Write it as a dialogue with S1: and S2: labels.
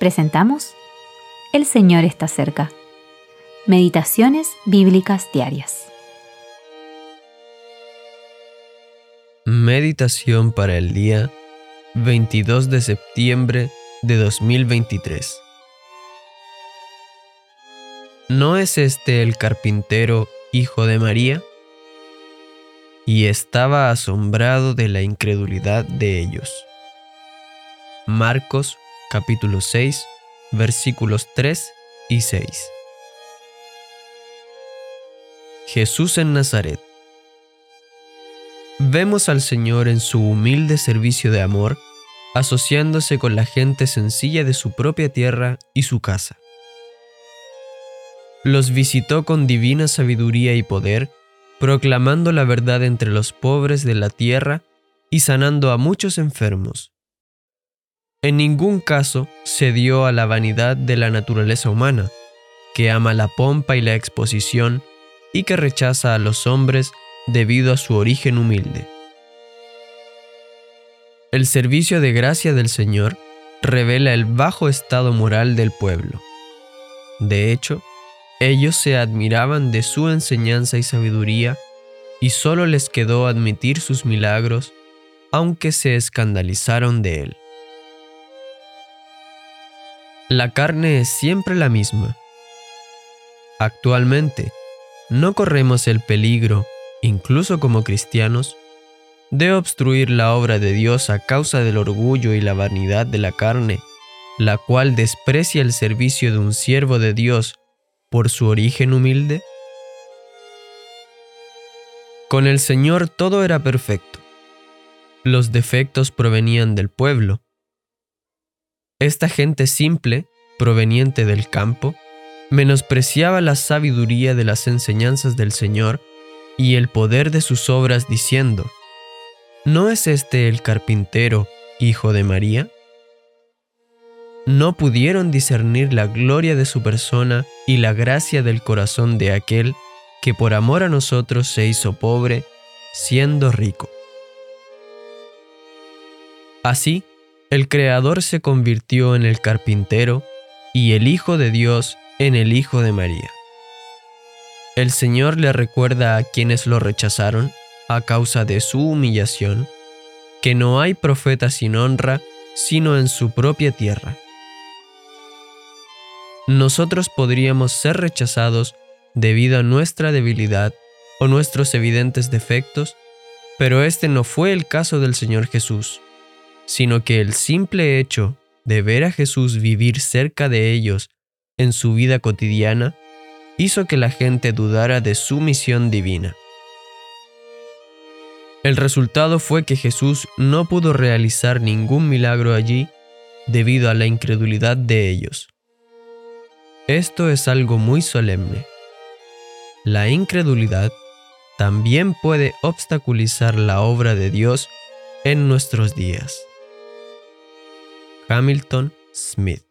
S1: presentamos El Señor está cerca. Meditaciones Bíblicas Diarias.
S2: Meditación para el día 22 de septiembre de 2023. ¿No es este el carpintero hijo de María? Y estaba asombrado de la incredulidad de ellos. Marcos capítulo 6 versículos 3 y 6. Jesús en Nazaret. Vemos al Señor en su humilde servicio de amor, asociándose con la gente sencilla de su propia tierra y su casa. Los visitó con divina sabiduría y poder, proclamando la verdad entre los pobres de la tierra y sanando a muchos enfermos. En ningún caso cedió a la vanidad de la naturaleza humana, que ama la pompa y la exposición y que rechaza a los hombres debido a su origen humilde. El servicio de gracia del Señor revela el bajo estado moral del pueblo. De hecho, ellos se admiraban de su enseñanza y sabiduría, y solo les quedó admitir sus milagros, aunque se escandalizaron de él. La carne es siempre la misma. Actualmente, no corremos el peligro, incluso como cristianos, de obstruir la obra de Dios a causa del orgullo y la vanidad de la carne, la cual desprecia el servicio de un siervo de Dios por su origen humilde? Con el Señor todo era perfecto. Los defectos provenían del pueblo. Esta gente simple, proveniente del campo, menospreciaba la sabiduría de las enseñanzas del Señor y el poder de sus obras diciendo, ¿no es este el carpintero, hijo de María? no pudieron discernir la gloria de su persona y la gracia del corazón de aquel que por amor a nosotros se hizo pobre, siendo rico. Así, el Creador se convirtió en el carpintero y el Hijo de Dios en el Hijo de María. El Señor le recuerda a quienes lo rechazaron a causa de su humillación, que no hay profeta sin honra sino en su propia tierra nosotros podríamos ser rechazados debido a nuestra debilidad o nuestros evidentes defectos, pero este no fue el caso del Señor Jesús, sino que el simple hecho de ver a Jesús vivir cerca de ellos en su vida cotidiana hizo que la gente dudara de su misión divina. El resultado fue que Jesús no pudo realizar ningún milagro allí debido a la incredulidad de ellos. Esto es algo muy solemne. La incredulidad también puede obstaculizar la obra de Dios en nuestros días. Hamilton Smith